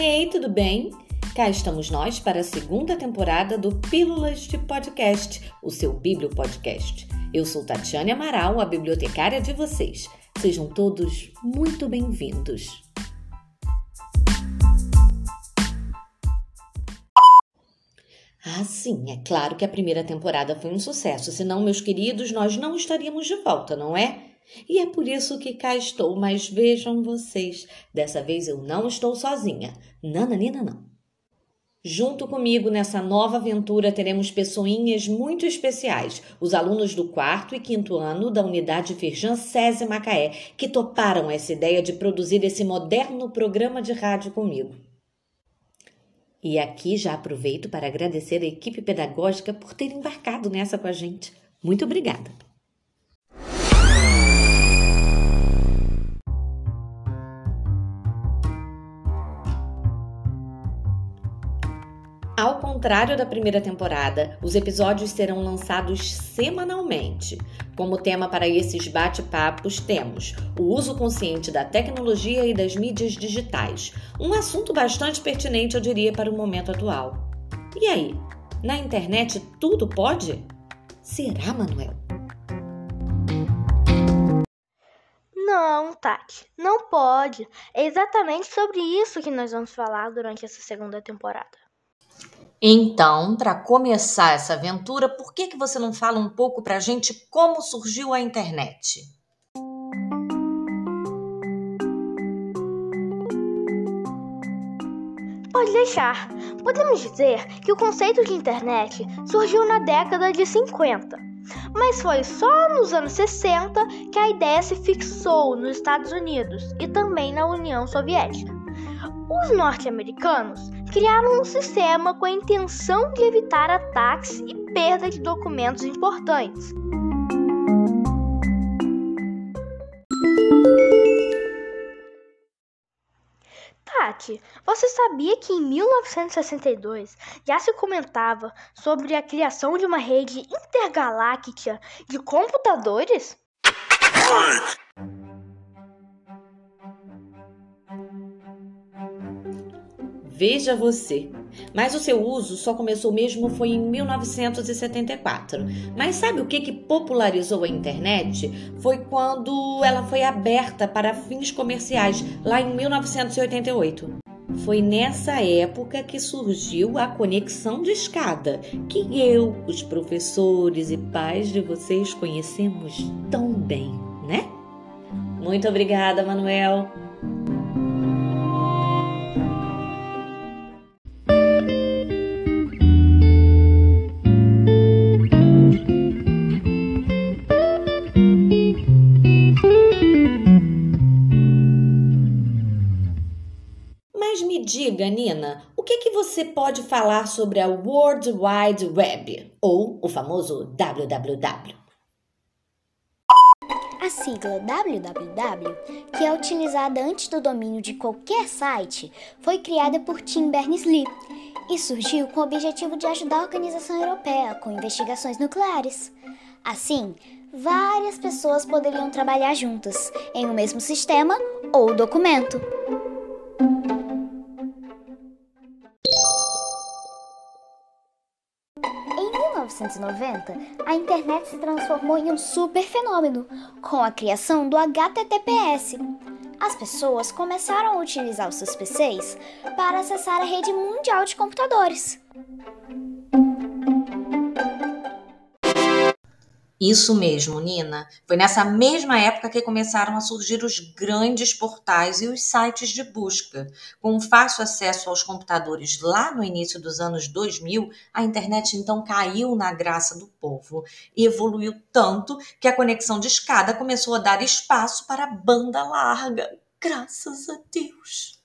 Hey, tudo bem? Cá estamos nós para a segunda temporada do Pílulas de Podcast, o seu Bíblio Podcast. Eu sou Tatiane Amaral, a bibliotecária de vocês. Sejam todos muito bem-vindos. Ah, sim, é claro que a primeira temporada foi um sucesso, senão, meus queridos, nós não estaríamos de volta, não é? E é por isso que cá estou, mas vejam vocês, dessa vez eu não estou sozinha. Nananina não. Junto comigo nessa nova aventura teremos pessoinhas muito especiais, os alunos do quarto e quinto ano da unidade Firjan César Macaé, que toparam essa ideia de produzir esse moderno programa de rádio comigo. E aqui já aproveito para agradecer a equipe pedagógica por ter embarcado nessa com a gente. Muito obrigada! Contrário da primeira temporada, os episódios serão lançados semanalmente. Como tema para esses bate-papos, temos o uso consciente da tecnologia e das mídias digitais, um assunto bastante pertinente, eu diria, para o momento atual. E aí, na internet tudo pode? Será, Manuel? Não, Tati, não pode. É exatamente sobre isso que nós vamos falar durante essa segunda temporada. Então, para começar essa aventura, por que, que você não fala um pouco para a gente como surgiu a internet? Pode deixar. Podemos dizer que o conceito de internet surgiu na década de 50, mas foi só nos anos 60 que a ideia se fixou nos Estados Unidos e também na União Soviética. Os norte-americanos criaram um sistema com a intenção de evitar ataques e perda de documentos importantes. Tati, você sabia que em 1962 já se comentava sobre a criação de uma rede intergaláctica de computadores? Veja você. Mas o seu uso só começou mesmo foi em 1974. Mas sabe o que, que popularizou a internet? Foi quando ela foi aberta para fins comerciais, lá em 1988. Foi nessa época que surgiu a conexão de escada, que eu, os professores e pais de vocês conhecemos tão bem, né? Muito obrigada, Manuel. Diga, Nina, o que, que você pode falar sobre a World Wide Web, ou o famoso WWW? A sigla www, que é utilizada antes do domínio de qualquer site, foi criada por Tim Berners-Lee e surgiu com o objetivo de ajudar a Organização Europeia com investigações nucleares. Assim, várias pessoas poderiam trabalhar juntas em um mesmo sistema ou documento. 1990, a internet se transformou em um super fenômeno com a criação do HTTPS. As pessoas começaram a utilizar os seus PCs para acessar a rede mundial de computadores. Isso mesmo, Nina. Foi nessa mesma época que começaram a surgir os grandes portais e os sites de busca. Com fácil acesso aos computadores lá no início dos anos 2000, a internet então caiu na graça do povo e evoluiu tanto que a conexão de escada começou a dar espaço para banda larga. Graças a Deus!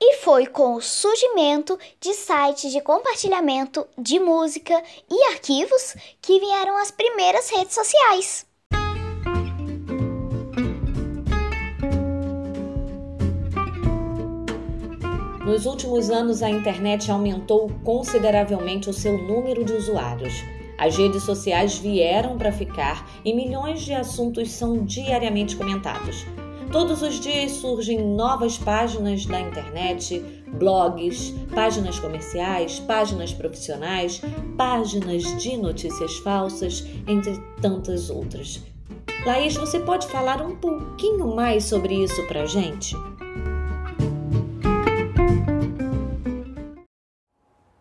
E foi com o surgimento de sites de compartilhamento de música e arquivos que vieram as primeiras redes sociais. Nos últimos anos, a internet aumentou consideravelmente o seu número de usuários. As redes sociais vieram para ficar e milhões de assuntos são diariamente comentados. Todos os dias surgem novas páginas da internet, blogs, páginas comerciais, páginas profissionais, páginas de notícias falsas, entre tantas outras. Laís, você pode falar um pouquinho mais sobre isso pra gente?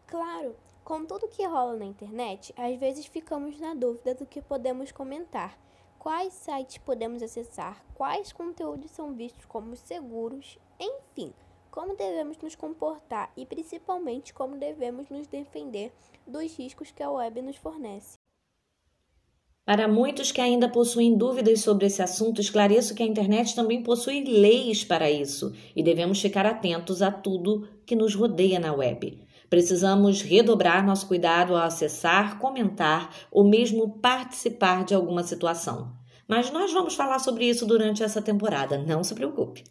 Claro, com tudo que rola na internet, às vezes ficamos na dúvida do que podemos comentar, quais sites podemos acessar, quais conteúdos são vistos como seguros, enfim, como devemos nos comportar e principalmente como devemos nos defender dos riscos que a web nos fornece. Para muitos que ainda possuem dúvidas sobre esse assunto, esclareço que a internet também possui leis para isso e devemos ficar atentos a tudo que nos rodeia na web. Precisamos redobrar nosso cuidado ao acessar, comentar ou mesmo participar de alguma situação. Mas nós vamos falar sobre isso durante essa temporada, não se preocupe.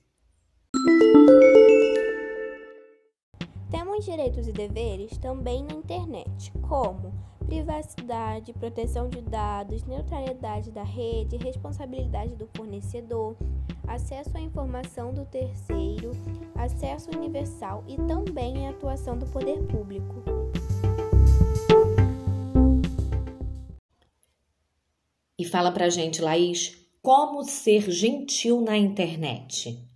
Temos direitos e deveres também na internet, como privacidade, proteção de dados, neutralidade da rede, responsabilidade do fornecedor, acesso à informação do terceiro, acesso universal e também a atuação do poder público. E fala pra gente, Laís, como ser gentil na internet?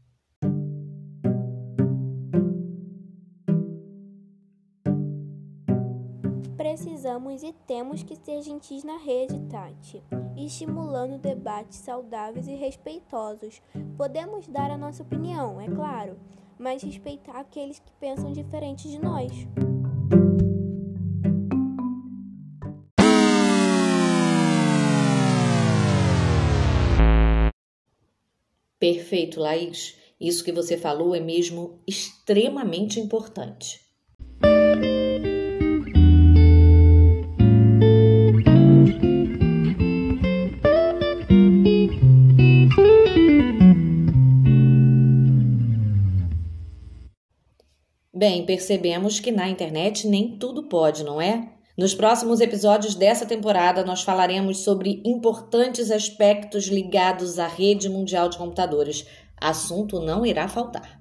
Precisamos e temos que ser gentis na rede, Tati, estimulando debates saudáveis e respeitosos. Podemos dar a nossa opinião, é claro, mas respeitar aqueles que pensam diferente de nós. Perfeito, Laís. Isso que você falou é mesmo extremamente importante. Bem, percebemos que na internet nem tudo pode, não é? Nos próximos episódios dessa temporada, nós falaremos sobre importantes aspectos ligados à rede mundial de computadores. Assunto não irá faltar.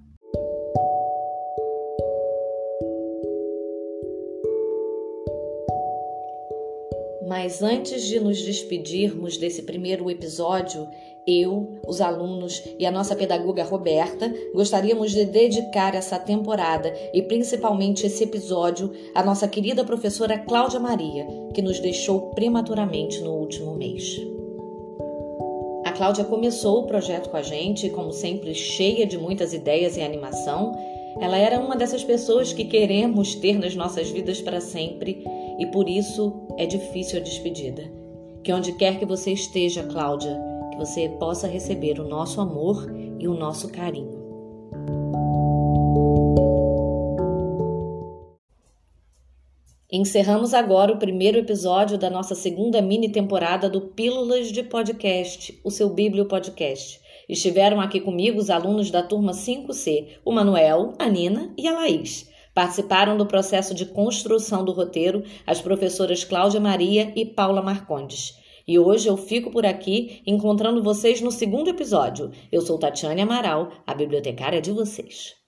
Mas antes de nos despedirmos desse primeiro episódio, eu, os alunos e a nossa pedagoga Roberta gostaríamos de dedicar essa temporada e principalmente esse episódio à nossa querida professora Cláudia Maria, que nos deixou prematuramente no último mês. A Cláudia começou o projeto com a gente, como sempre, cheia de muitas ideias e animação. Ela era uma dessas pessoas que queremos ter nas nossas vidas para sempre e por isso é difícil a despedida. Que onde quer que você esteja, Cláudia, que você possa receber o nosso amor e o nosso carinho. Encerramos agora o primeiro episódio da nossa segunda mini temporada do Pílulas de Podcast, o seu Bíblio Podcast. Estiveram aqui comigo os alunos da turma 5C, o Manuel, a Nina e a Laís. Participaram do processo de construção do roteiro as professoras Cláudia Maria e Paula Marcondes. E hoje eu fico por aqui encontrando vocês no segundo episódio. Eu sou Tatiane Amaral, a bibliotecária de vocês.